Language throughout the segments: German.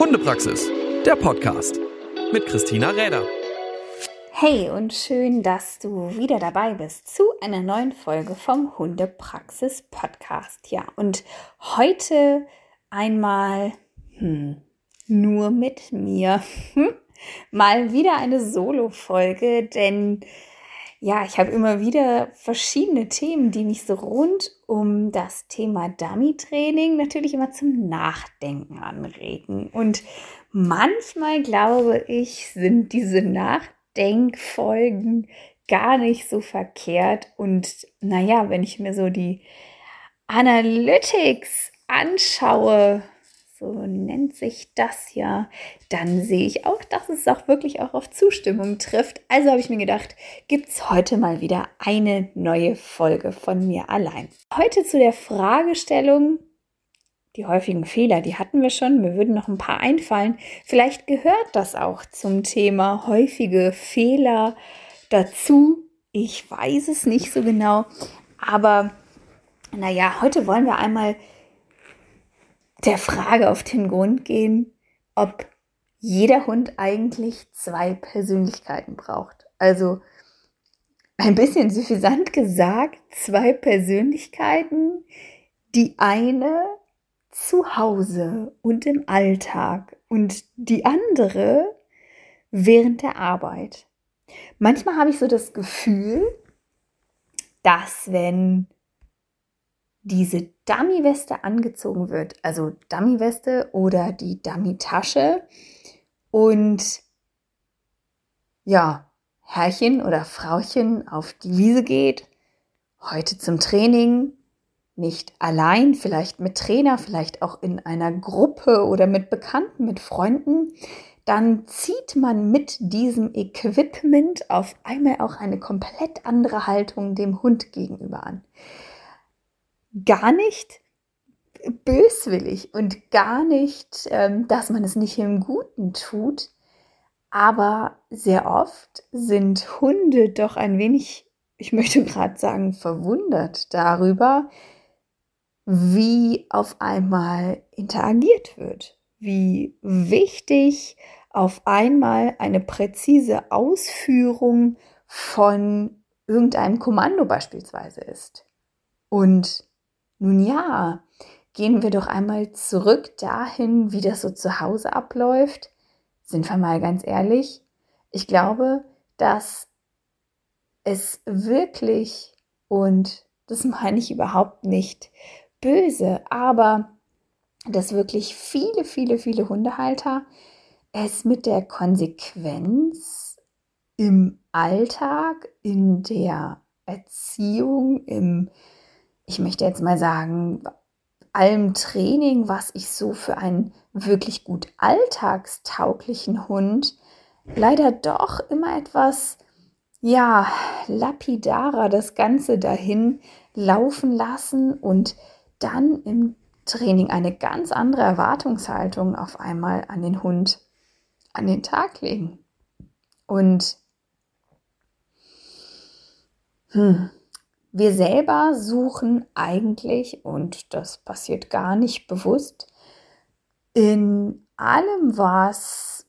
Hundepraxis, der Podcast mit Christina Räder. Hey und schön, dass du wieder dabei bist zu einer neuen Folge vom Hundepraxis Podcast. Ja, und heute einmal hm, nur mit mir. Hm? Mal wieder eine Solo-Folge, denn ja, ich habe immer wieder verschiedene Themen, die mich so rund um das Thema Dummy-Training natürlich immer zum Nachdenken anregen. Und manchmal glaube ich, sind diese Nachdenkfolgen gar nicht so verkehrt. Und naja, wenn ich mir so die Analytics anschaue, so nennt sich das ja, dann sehe ich auch, dass es auch wirklich auch auf Zustimmung trifft. Also habe ich mir gedacht, gibt es heute mal wieder eine neue Folge von mir allein. Heute zu der Fragestellung, die häufigen Fehler, die hatten wir schon, mir würden noch ein paar einfallen. Vielleicht gehört das auch zum Thema häufige Fehler dazu. Ich weiß es nicht so genau, aber naja, heute wollen wir einmal der Frage auf den Grund gehen, ob jeder Hund eigentlich zwei Persönlichkeiten braucht. Also ein bisschen suffisant gesagt, zwei Persönlichkeiten, die eine zu Hause und im Alltag und die andere während der Arbeit. Manchmal habe ich so das Gefühl, dass wenn diese Dummy-Weste angezogen wird, also Dummy-Weste oder die Dummy-Tasche. Und ja, Herrchen oder Frauchen auf die Wiese geht, heute zum Training, nicht allein, vielleicht mit Trainer, vielleicht auch in einer Gruppe oder mit Bekannten, mit Freunden, dann zieht man mit diesem Equipment auf einmal auch eine komplett andere Haltung dem Hund gegenüber an gar nicht böswillig und gar nicht, ähm, dass man es nicht im Guten tut. Aber sehr oft sind Hunde doch ein wenig, ich möchte gerade sagen, verwundert darüber, wie auf einmal interagiert wird, wie wichtig auf einmal eine präzise Ausführung von irgendeinem Kommando beispielsweise ist. Und nun ja, gehen wir doch einmal zurück dahin, wie das so zu Hause abläuft. Sind wir mal ganz ehrlich? Ich glaube, dass es wirklich, und das meine ich überhaupt nicht böse, aber dass wirklich viele, viele, viele Hundehalter es mit der Konsequenz im Alltag, in der Erziehung, im ich möchte jetzt mal sagen, allem Training, was ich so für einen wirklich gut alltagstauglichen Hund leider doch immer etwas, ja, lapidarer das Ganze dahin laufen lassen und dann im Training eine ganz andere Erwartungshaltung auf einmal an den Hund an den Tag legen. Und hm, wir selber suchen eigentlich, und das passiert gar nicht bewusst, in allem, was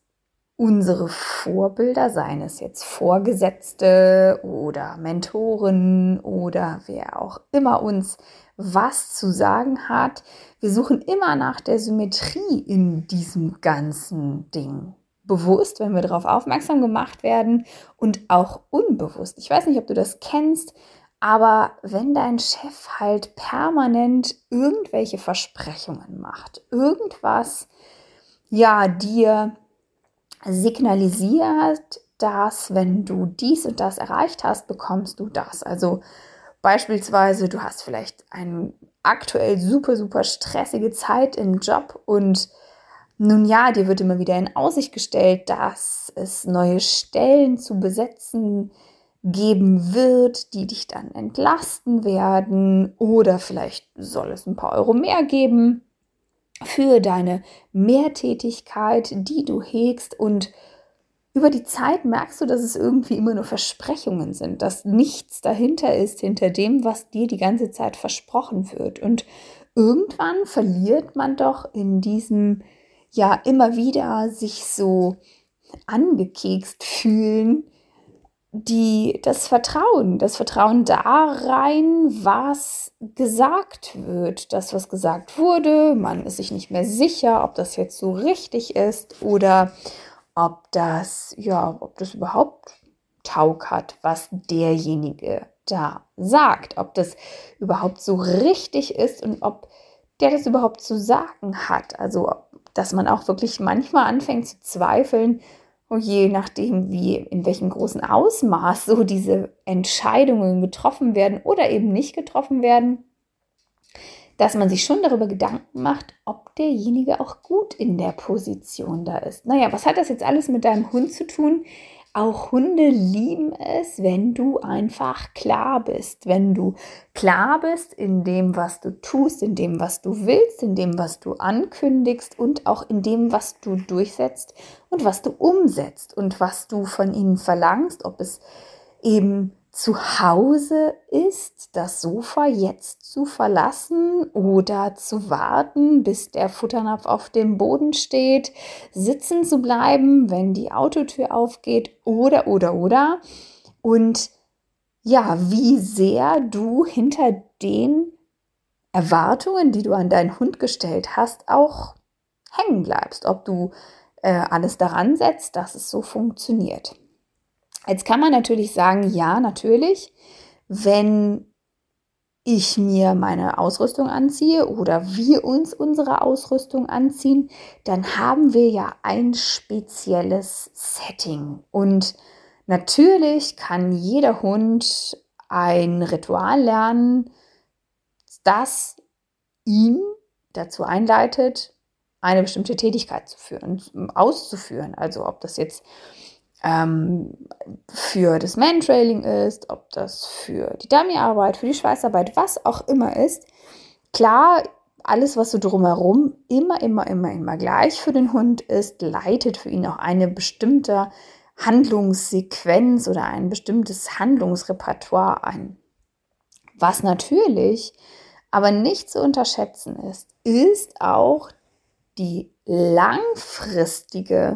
unsere Vorbilder, seien es jetzt Vorgesetzte oder Mentoren oder wer auch immer uns was zu sagen hat, wir suchen immer nach der Symmetrie in diesem ganzen Ding. Bewusst, wenn wir darauf aufmerksam gemacht werden und auch unbewusst. Ich weiß nicht, ob du das kennst, aber wenn dein Chef halt permanent irgendwelche Versprechungen macht, irgendwas, ja, dir signalisiert, dass wenn du dies und das erreicht hast, bekommst du das. Also beispielsweise, du hast vielleicht eine aktuell super, super stressige Zeit im Job und nun ja, dir wird immer wieder in Aussicht gestellt, dass es neue Stellen zu besetzen gibt geben wird, die dich dann entlasten werden oder vielleicht soll es ein paar Euro mehr geben für deine Mehrtätigkeit, die du hegst und über die Zeit merkst du, dass es irgendwie immer nur Versprechungen sind, dass nichts dahinter ist, hinter dem, was dir die ganze Zeit versprochen wird. Und irgendwann verliert man doch in diesem ja immer wieder sich so angekekst fühlen, die das Vertrauen, das Vertrauen da rein, was gesagt wird, das, was gesagt wurde, man ist sich nicht mehr sicher, ob das jetzt so richtig ist oder ob das, ja, ob das überhaupt Taug hat, was derjenige da sagt, ob das überhaupt so richtig ist und ob der das überhaupt zu sagen hat. Also, dass man auch wirklich manchmal anfängt zu zweifeln, je nachdem, wie, in welchem großen Ausmaß so diese Entscheidungen getroffen werden oder eben nicht getroffen werden, dass man sich schon darüber Gedanken macht, ob derjenige auch gut in der Position da ist. Naja, was hat das jetzt alles mit deinem Hund zu tun? Auch Hunde lieben es, wenn du einfach klar bist, wenn du klar bist in dem, was du tust, in dem, was du willst, in dem, was du ankündigst und auch in dem, was du durchsetzt und was du umsetzt und was du von ihnen verlangst, ob es eben zu Hause ist, das Sofa jetzt zu verlassen oder zu warten, bis der Futternapf auf dem Boden steht, sitzen zu bleiben, wenn die Autotür aufgeht oder oder oder. Und ja, wie sehr du hinter den Erwartungen, die du an deinen Hund gestellt hast, auch hängen bleibst, ob du äh, alles daran setzt, dass es so funktioniert. Jetzt kann man natürlich sagen, ja, natürlich, wenn ich mir meine Ausrüstung anziehe oder wir uns unsere Ausrüstung anziehen, dann haben wir ja ein spezielles Setting. Und natürlich kann jeder Hund ein Ritual lernen, das ihn dazu einleitet, eine bestimmte Tätigkeit zu führen, auszuführen. Also ob das jetzt ähm, für das Mantrailing ist, ob das für die Dummyarbeit, für die Schweißarbeit, was auch immer ist. Klar, alles, was so drumherum immer, immer, immer, immer gleich für den Hund ist, leitet für ihn auch eine bestimmte Handlungssequenz oder ein bestimmtes Handlungsrepertoire ein. Was natürlich aber nicht zu unterschätzen ist, ist auch die langfristige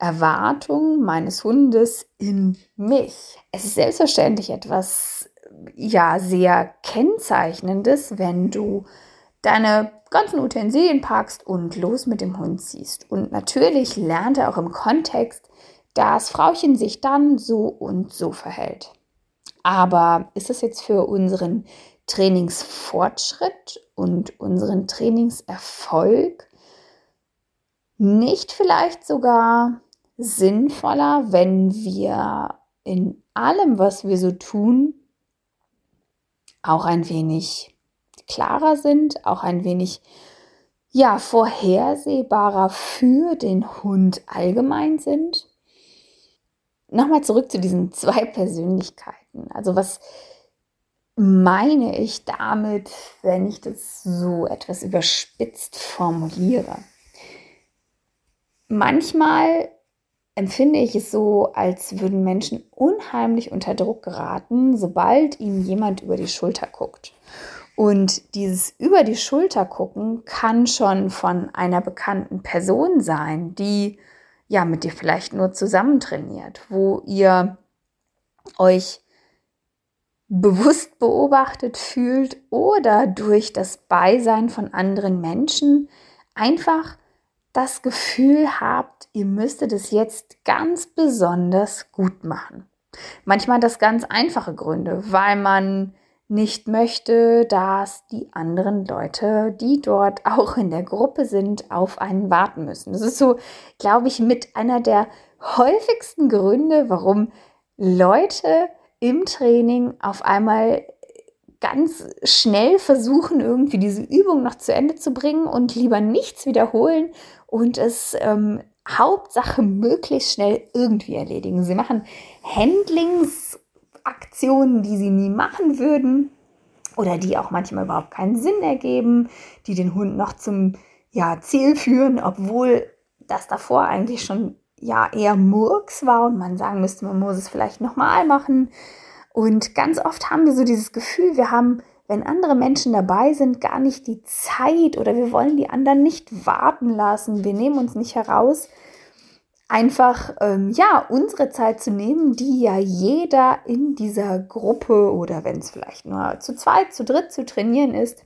Erwartung meines Hundes in mich. Es ist selbstverständlich etwas, ja, sehr kennzeichnendes, wenn du deine ganzen Utensilien packst und los mit dem Hund ziehst. Und natürlich lernt er auch im Kontext, dass Frauchen sich dann so und so verhält. Aber ist es jetzt für unseren Trainingsfortschritt und unseren Trainingserfolg nicht vielleicht sogar sinnvoller, wenn wir in allem, was wir so tun, auch ein wenig klarer sind, auch ein wenig ja, vorhersehbarer für den Hund allgemein sind. Nochmal zurück zu diesen zwei Persönlichkeiten. Also was meine ich damit, wenn ich das so etwas überspitzt formuliere? Manchmal empfinde ich es so, als würden Menschen unheimlich unter Druck geraten, sobald ihnen jemand über die Schulter guckt. Und dieses über die Schulter gucken kann schon von einer bekannten Person sein, die ja mit dir vielleicht nur zusammen trainiert, wo ihr euch bewusst beobachtet fühlt oder durch das Beisein von anderen Menschen einfach das Gefühl habt, ihr müsstet es jetzt ganz besonders gut machen. Manchmal das ganz einfache Gründe, weil man nicht möchte, dass die anderen Leute, die dort auch in der Gruppe sind, auf einen warten müssen. Das ist so, glaube ich, mit einer der häufigsten Gründe, warum Leute im Training auf einmal ganz schnell versuchen, irgendwie diese Übung noch zu Ende zu bringen und lieber nichts wiederholen und es ähm, Hauptsache möglichst schnell irgendwie erledigen. Sie machen Handlingsaktionen, die sie nie machen würden oder die auch manchmal überhaupt keinen Sinn ergeben, die den Hund noch zum ja, Ziel führen, obwohl das davor eigentlich schon ja eher Murks war und man sagen müsste, man muss es vielleicht nochmal machen. Und ganz oft haben wir so dieses Gefühl, wir haben wenn andere Menschen dabei sind, gar nicht die Zeit oder wir wollen die anderen nicht warten lassen. Wir nehmen uns nicht heraus, einfach ähm, ja unsere Zeit zu nehmen, die ja jeder in dieser Gruppe oder wenn es vielleicht nur zu zweit, zu dritt zu trainieren ist,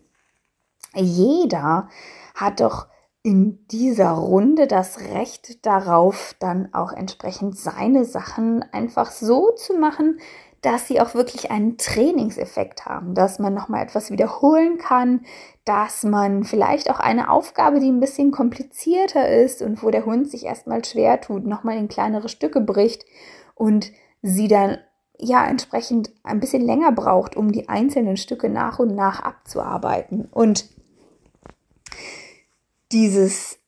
jeder hat doch in dieser Runde das Recht darauf, dann auch entsprechend seine Sachen einfach so zu machen, dass sie auch wirklich einen Trainingseffekt haben, dass man nochmal etwas wiederholen kann, dass man vielleicht auch eine Aufgabe, die ein bisschen komplizierter ist und wo der Hund sich erstmal schwer tut, nochmal in kleinere Stücke bricht und sie dann ja entsprechend ein bisschen länger braucht, um die einzelnen Stücke nach und nach abzuarbeiten. Und dieses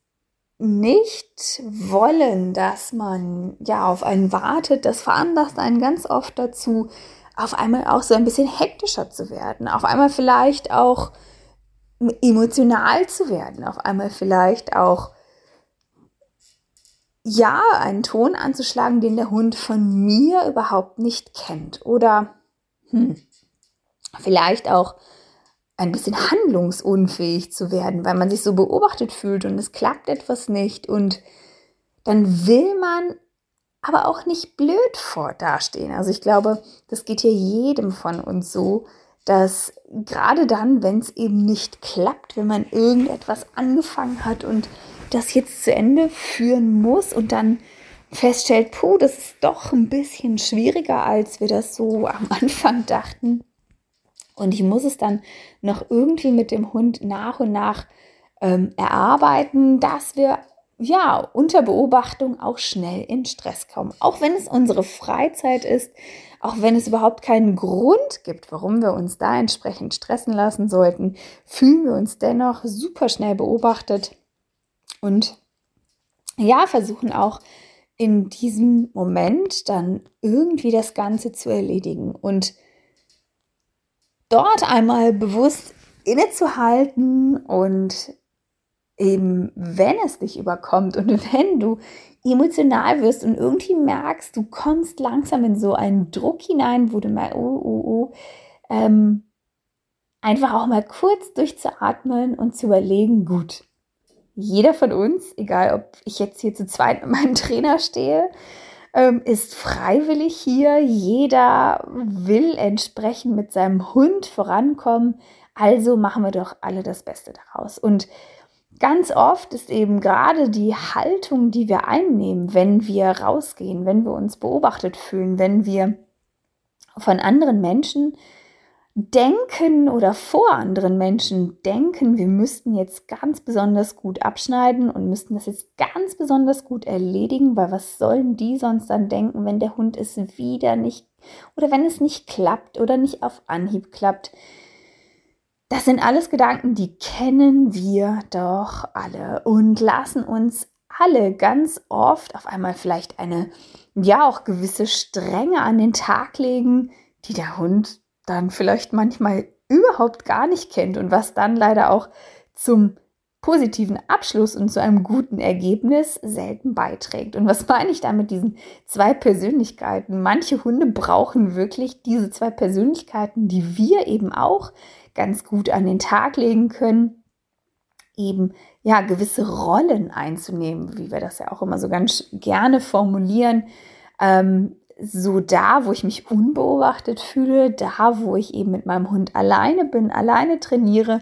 nicht wollen, dass man ja auf einen wartet, das veranlasst einen ganz oft dazu, auf einmal auch so ein bisschen hektischer zu werden, auf einmal vielleicht auch emotional zu werden, auf einmal vielleicht auch ja, einen Ton anzuschlagen, den der Hund von mir überhaupt nicht kennt. Oder hm, vielleicht auch ein bisschen handlungsunfähig zu werden, weil man sich so beobachtet fühlt und es klappt etwas nicht und dann will man aber auch nicht blöd vor dastehen. Also ich glaube, das geht hier jedem von uns so, dass gerade dann, wenn es eben nicht klappt, wenn man irgendetwas angefangen hat und das jetzt zu Ende führen muss und dann feststellt, puh, das ist doch ein bisschen schwieriger, als wir das so am Anfang dachten, und ich muss es dann noch irgendwie mit dem Hund nach und nach ähm, erarbeiten, dass wir ja unter Beobachtung auch schnell in Stress kommen. Auch wenn es unsere Freizeit ist, auch wenn es überhaupt keinen Grund gibt, warum wir uns da entsprechend stressen lassen sollten, fühlen wir uns dennoch super schnell beobachtet und ja, versuchen auch in diesem Moment dann irgendwie das Ganze zu erledigen. Und dort einmal bewusst innezuhalten und eben, wenn es dich überkommt und wenn du emotional wirst und irgendwie merkst, du kommst langsam in so einen Druck hinein, wo du mal, oh, oh, oh, ähm, einfach auch mal kurz durchzuatmen und zu überlegen, gut, jeder von uns, egal ob ich jetzt hier zu zweit mit meinem Trainer stehe ähm, ist freiwillig hier. Jeder will entsprechend mit seinem Hund vorankommen. Also machen wir doch alle das Beste daraus. Und ganz oft ist eben gerade die Haltung, die wir einnehmen, wenn wir rausgehen, wenn wir uns beobachtet fühlen, wenn wir von anderen Menschen denken oder vor anderen Menschen denken, wir müssten jetzt ganz besonders gut abschneiden und müssten das jetzt ganz besonders gut erledigen, weil was sollen die sonst dann denken, wenn der Hund es wieder nicht oder wenn es nicht klappt oder nicht auf Anhieb klappt. Das sind alles Gedanken, die kennen wir doch alle und lassen uns alle ganz oft auf einmal vielleicht eine, ja, auch gewisse Strenge an den Tag legen, die der Hund dann vielleicht manchmal überhaupt gar nicht kennt und was dann leider auch zum positiven Abschluss und zu einem guten Ergebnis selten beiträgt. Und was meine ich da mit diesen zwei Persönlichkeiten? Manche Hunde brauchen wirklich diese zwei Persönlichkeiten, die wir eben auch ganz gut an den Tag legen können, eben ja gewisse Rollen einzunehmen, wie wir das ja auch immer so ganz gerne formulieren. Ähm, so da, wo ich mich unbeobachtet fühle, da, wo ich eben mit meinem Hund alleine bin, alleine trainiere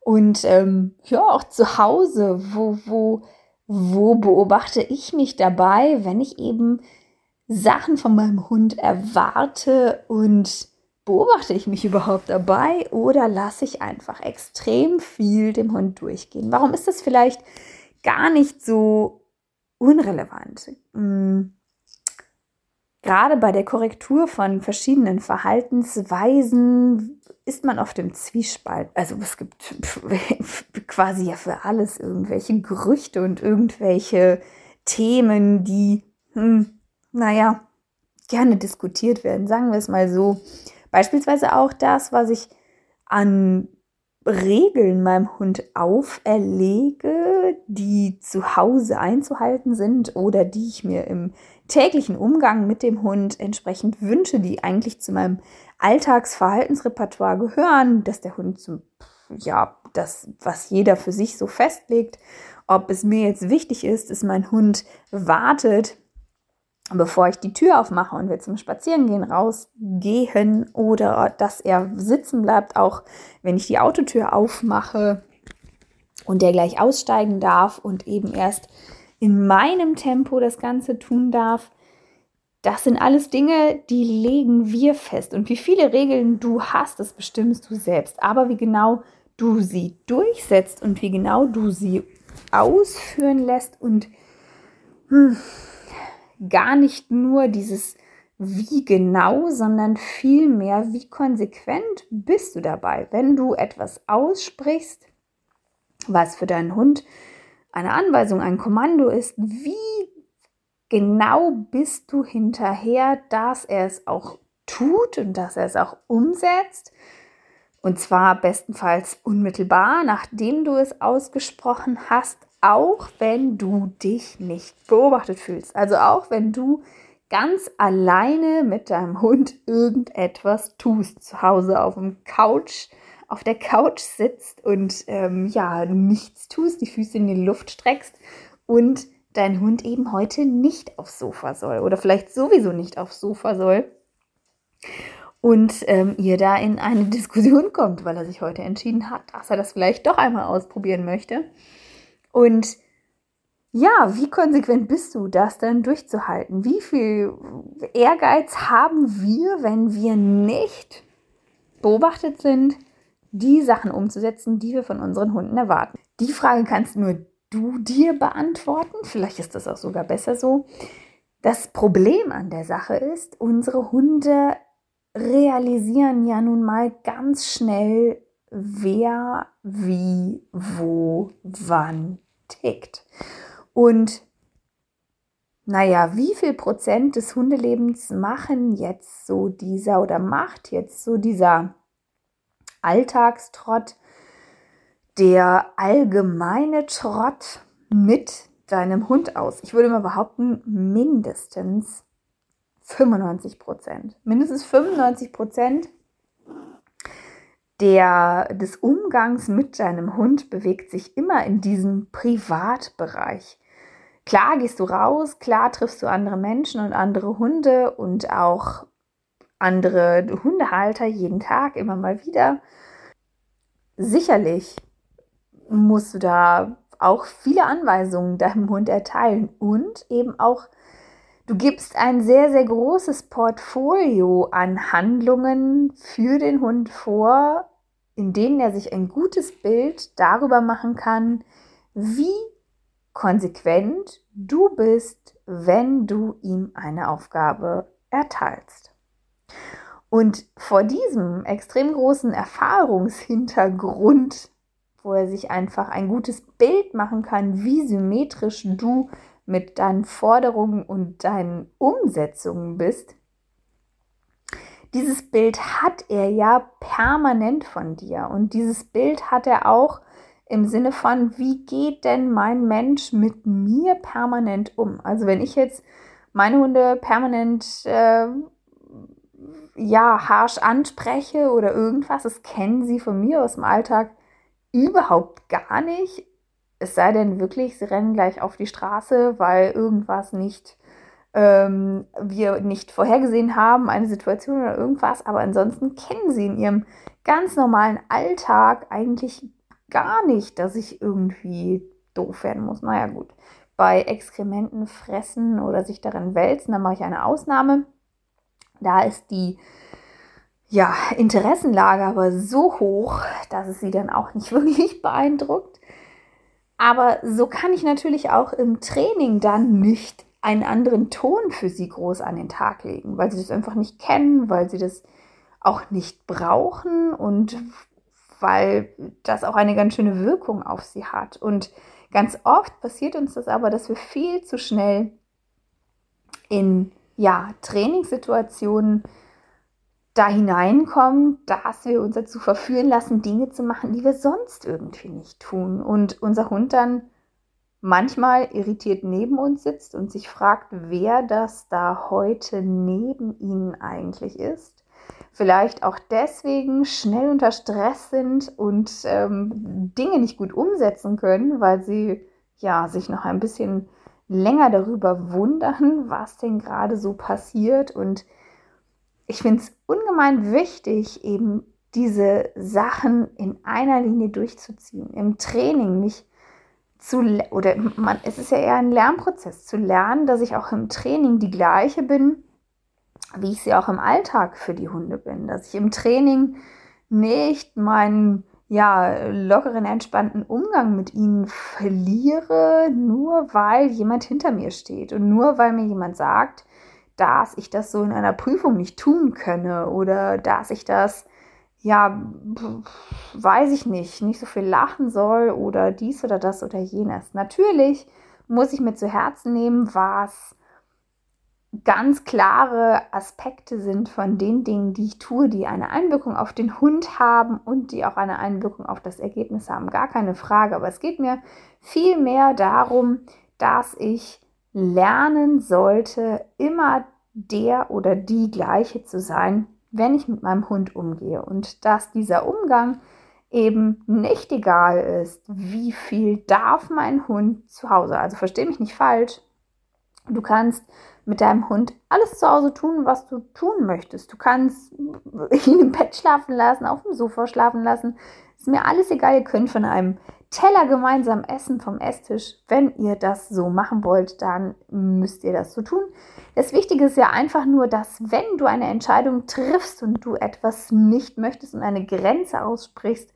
und ähm, ja, auch zu Hause, wo, wo, wo beobachte ich mich dabei, wenn ich eben Sachen von meinem Hund erwarte und beobachte ich mich überhaupt dabei oder lasse ich einfach extrem viel dem Hund durchgehen? Warum ist das vielleicht gar nicht so unrelevant? Hm Gerade bei der Korrektur von verschiedenen Verhaltensweisen ist man auf dem Zwiespalt. Also es gibt quasi ja für alles irgendwelche Gerüchte und irgendwelche Themen, die, hm, naja, gerne diskutiert werden. Sagen wir es mal so. Beispielsweise auch das, was ich an Regeln meinem Hund auferlege, die zu Hause einzuhalten sind oder die ich mir im täglichen Umgang mit dem Hund entsprechend wünsche, die eigentlich zu meinem Alltagsverhaltensrepertoire gehören, dass der Hund zum, ja, das, was jeder für sich so festlegt, ob es mir jetzt wichtig ist, dass mein Hund wartet, bevor ich die Tür aufmache und wir zum Spazierengehen rausgehen oder dass er sitzen bleibt, auch wenn ich die Autotür aufmache und der gleich aussteigen darf und eben erst in meinem Tempo das Ganze tun darf. Das sind alles Dinge, die legen wir fest. Und wie viele Regeln du hast, das bestimmst du selbst. Aber wie genau du sie durchsetzt und wie genau du sie ausführen lässt und hm, gar nicht nur dieses wie genau, sondern vielmehr, wie konsequent bist du dabei, wenn du etwas aussprichst, was für deinen Hund eine Anweisung, ein Kommando ist, wie genau bist du hinterher, dass er es auch tut und dass er es auch umsetzt. Und zwar bestenfalls unmittelbar, nachdem du es ausgesprochen hast, auch wenn du dich nicht beobachtet fühlst. Also auch wenn du ganz alleine mit deinem Hund irgendetwas tust, zu Hause auf dem Couch, auf der Couch sitzt und ähm, ja, nichts tust, die Füße in die Luft streckst und dein Hund eben heute nicht aufs Sofa soll oder vielleicht sowieso nicht aufs Sofa soll und ähm, ihr da in eine Diskussion kommt, weil er sich heute entschieden hat, dass er das vielleicht doch einmal ausprobieren möchte. Und ja, wie konsequent bist du, das dann durchzuhalten? Wie viel Ehrgeiz haben wir, wenn wir nicht beobachtet sind, die Sachen umzusetzen, die wir von unseren Hunden erwarten? Die Frage kannst nur du dir beantworten. Vielleicht ist das auch sogar besser so. Das Problem an der Sache ist, unsere Hunde realisieren ja nun mal ganz schnell, wer, wie, wo, wann tickt. Und naja, wie viel Prozent des Hundelebens machen jetzt so dieser oder macht jetzt so dieser Alltagstrott, der allgemeine Trott mit deinem Hund aus? Ich würde mal behaupten, mindestens 95 Prozent. Mindestens 95 Prozent der, des Umgangs mit deinem Hund bewegt sich immer in diesem Privatbereich. Klar gehst du raus, klar triffst du andere Menschen und andere Hunde und auch andere Hundehalter jeden Tag immer mal wieder. Sicherlich musst du da auch viele Anweisungen deinem Hund erteilen und eben auch Du gibst ein sehr, sehr großes Portfolio an Handlungen für den Hund vor, in denen er sich ein gutes Bild darüber machen kann, wie konsequent du bist, wenn du ihm eine Aufgabe erteilst. Und vor diesem extrem großen Erfahrungshintergrund, wo er sich einfach ein gutes Bild machen kann, wie symmetrisch du mit deinen Forderungen und deinen Umsetzungen bist, dieses Bild hat er ja permanent von dir. Und dieses Bild hat er auch im Sinne von, wie geht denn mein Mensch mit mir permanent um? Also wenn ich jetzt meine Hunde permanent äh, ja harsch anspreche oder irgendwas, das kennen sie von mir aus dem Alltag überhaupt gar nicht. Es sei denn wirklich, sie rennen gleich auf die Straße, weil irgendwas nicht ähm, wir nicht vorhergesehen haben, eine Situation oder irgendwas. Aber ansonsten kennen sie in ihrem ganz normalen Alltag eigentlich gar nicht, dass ich irgendwie doof werden muss. Naja, gut. Bei Exkrementen fressen oder sich darin wälzen, da mache ich eine Ausnahme. Da ist die ja, Interessenlage aber so hoch, dass es sie dann auch nicht wirklich beeindruckt. Aber so kann ich natürlich auch im Training dann nicht einen anderen Ton für sie groß an den Tag legen, weil sie das einfach nicht kennen, weil sie das auch nicht brauchen und weil das auch eine ganz schöne Wirkung auf sie hat. Und ganz oft passiert uns das aber, dass wir viel zu schnell in ja, Trainingssituationen da hineinkommen, dass wir uns dazu verführen lassen, Dinge zu machen, die wir sonst irgendwie nicht tun. Und unser Hund dann manchmal irritiert neben uns sitzt und sich fragt, wer das da heute neben ihnen eigentlich ist. Vielleicht auch deswegen schnell unter Stress sind und ähm, Dinge nicht gut umsetzen können, weil sie ja sich noch ein bisschen länger darüber wundern, was denn gerade so passiert und ich finde es ungemein wichtig, eben diese Sachen in einer Linie durchzuziehen. Im Training mich zu, oder man, es ist ja eher ein Lernprozess, zu lernen, dass ich auch im Training die gleiche bin, wie ich sie auch im Alltag für die Hunde bin. Dass ich im Training nicht meinen ja, lockeren, entspannten Umgang mit ihnen verliere, nur weil jemand hinter mir steht und nur weil mir jemand sagt, dass ich das so in einer Prüfung nicht tun könne oder dass ich das, ja, weiß ich nicht, nicht so viel lachen soll oder dies oder das oder jenes. Natürlich muss ich mir zu Herzen nehmen, was ganz klare Aspekte sind von den Dingen, die ich tue, die eine Einwirkung auf den Hund haben und die auch eine Einwirkung auf das Ergebnis haben. Gar keine Frage. Aber es geht mir viel mehr darum, dass ich lernen sollte, immer der oder die gleiche zu sein, wenn ich mit meinem Hund umgehe. Und dass dieser Umgang eben nicht egal ist, wie viel darf mein Hund zu Hause. Also verstehe mich nicht falsch. Du kannst mit deinem Hund alles zu Hause tun, was du tun möchtest. Du kannst ihn im Bett schlafen lassen, auf dem Sofa schlafen lassen. Ist mir alles egal. Ihr könnt von einem Teller gemeinsam essen vom Esstisch. Wenn ihr das so machen wollt, dann müsst ihr das so tun. Das Wichtige ist ja einfach nur, dass wenn du eine Entscheidung triffst und du etwas nicht möchtest und eine Grenze aussprichst,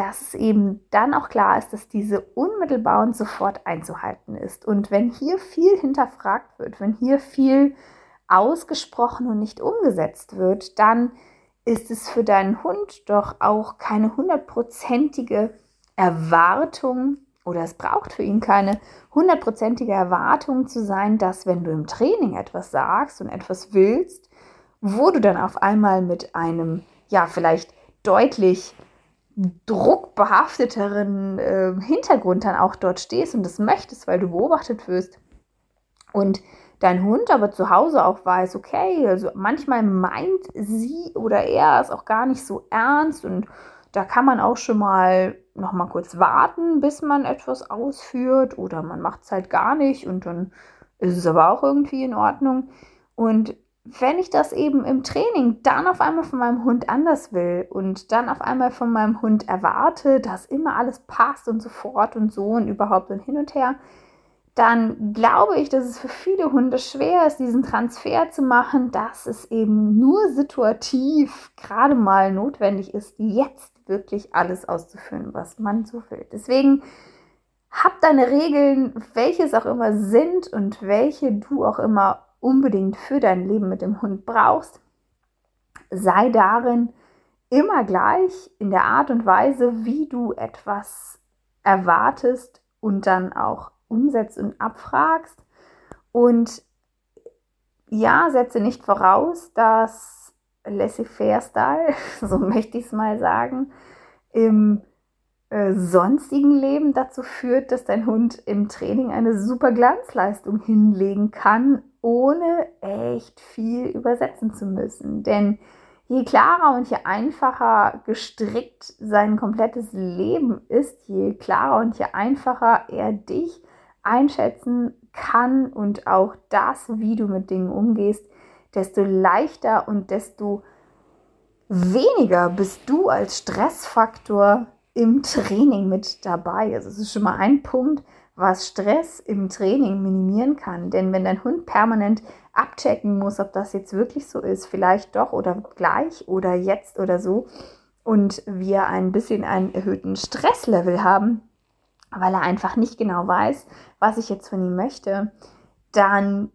dass es eben dann auch klar ist, dass diese unmittelbar und sofort einzuhalten ist. Und wenn hier viel hinterfragt wird, wenn hier viel ausgesprochen und nicht umgesetzt wird, dann ist es für deinen Hund doch auch keine hundertprozentige Erwartung oder es braucht für ihn keine hundertprozentige Erwartung zu sein, dass wenn du im Training etwas sagst und etwas willst, wo du dann auf einmal mit einem, ja, vielleicht deutlich druckbehafteteren äh, Hintergrund dann auch dort stehst und das möchtest, weil du beobachtet wirst und dein Hund aber zu Hause auch weiß, okay, also manchmal meint sie oder er es auch gar nicht so ernst und da kann man auch schon mal noch mal kurz warten, bis man etwas ausführt oder man macht es halt gar nicht und dann ist es aber auch irgendwie in Ordnung. Und wenn ich das eben im Training dann auf einmal von meinem Hund anders will und dann auf einmal von meinem Hund erwarte, dass immer alles passt und sofort und so und überhaupt und hin und her, dann glaube ich, dass es für viele Hunde schwer ist, diesen Transfer zu machen, dass es eben nur situativ gerade mal notwendig ist, jetzt wirklich alles auszuführen, was man so will. Deswegen hab deine Regeln, welche es auch immer sind und welche du auch immer unbedingt für dein Leben mit dem Hund brauchst. Sei darin immer gleich in der Art und Weise, wie du etwas erwartest und dann auch umsetzt und abfragst. Und ja, setze nicht voraus, dass Laissez-faire-Style, so möchte ich es mal sagen, im äh, sonstigen Leben dazu führt, dass dein Hund im Training eine super Glanzleistung hinlegen kann, ohne echt viel übersetzen zu müssen. Denn je klarer und je einfacher gestrickt sein komplettes Leben ist, je klarer und je einfacher er dich einschätzen kann und auch das, wie du mit Dingen umgehst, desto leichter und desto weniger bist du als Stressfaktor im Training mit dabei. Also es ist schon mal ein Punkt, was Stress im Training minimieren kann. Denn wenn dein Hund permanent abchecken muss, ob das jetzt wirklich so ist, vielleicht doch oder gleich oder jetzt oder so, und wir ein bisschen einen erhöhten Stresslevel haben, weil er einfach nicht genau weiß, was ich jetzt von ihm möchte, dann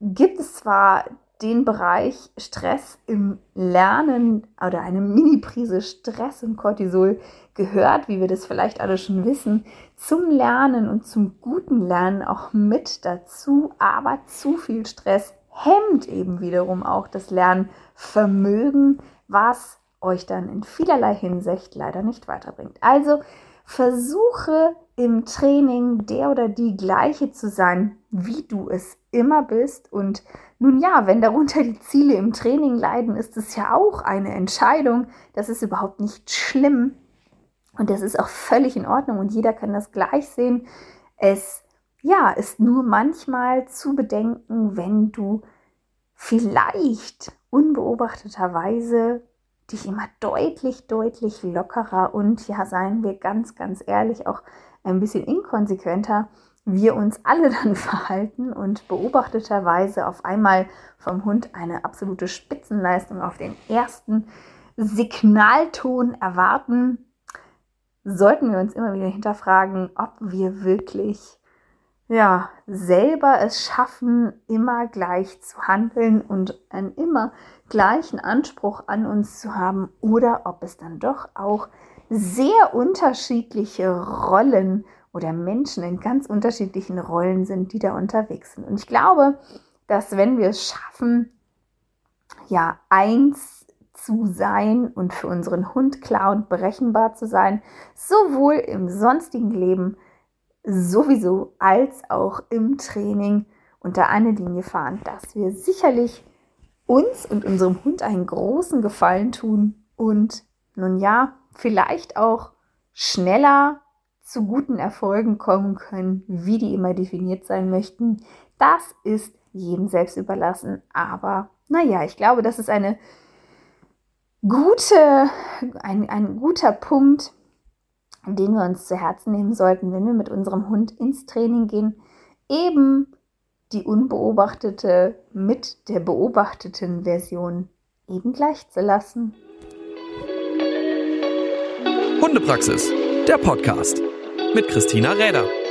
gibt es zwar den Bereich Stress im Lernen oder eine Mini-Prise Stress und Cortisol gehört, wie wir das vielleicht alle schon wissen, zum Lernen und zum guten Lernen auch mit dazu. Aber zu viel Stress hemmt eben wiederum auch das Lernvermögen, was euch dann in vielerlei Hinsicht leider nicht weiterbringt. Also versuche im Training der oder die gleiche zu sein, wie du es immer bist. Und nun ja, wenn darunter die Ziele im Training leiden, ist es ja auch eine Entscheidung. Das ist überhaupt nicht schlimm. Und das ist auch völlig in Ordnung und jeder kann das gleich sehen. Es ja, ist nur manchmal zu bedenken, wenn du vielleicht unbeobachteterweise dich immer deutlich, deutlich lockerer und ja, seien wir ganz, ganz ehrlich, auch ein bisschen inkonsequenter wir uns alle dann verhalten und beobachteterweise auf einmal vom Hund eine absolute Spitzenleistung auf den ersten Signalton erwarten, sollten wir uns immer wieder hinterfragen, ob wir wirklich ja, selber es schaffen, immer gleich zu handeln und einen immer gleichen Anspruch an uns zu haben oder ob es dann doch auch sehr unterschiedliche Rollen oder Menschen in ganz unterschiedlichen Rollen sind, die da unterwegs sind. Und ich glaube, dass wenn wir es schaffen, ja, eins zu sein und für unseren Hund klar und berechenbar zu sein, sowohl im sonstigen Leben sowieso als auch im Training unter eine Linie fahren, dass wir sicherlich uns und unserem Hund einen großen Gefallen tun und nun ja, vielleicht auch schneller zu guten Erfolgen kommen können, wie die immer definiert sein möchten. Das ist jedem selbst überlassen. Aber naja, ich glaube, das ist eine gute, ein, ein guter Punkt, den wir uns zu Herzen nehmen sollten, wenn wir mit unserem Hund ins Training gehen, eben die unbeobachtete mit der beobachteten Version eben gleichzulassen. Hundepraxis, der Podcast mit Christina Räder.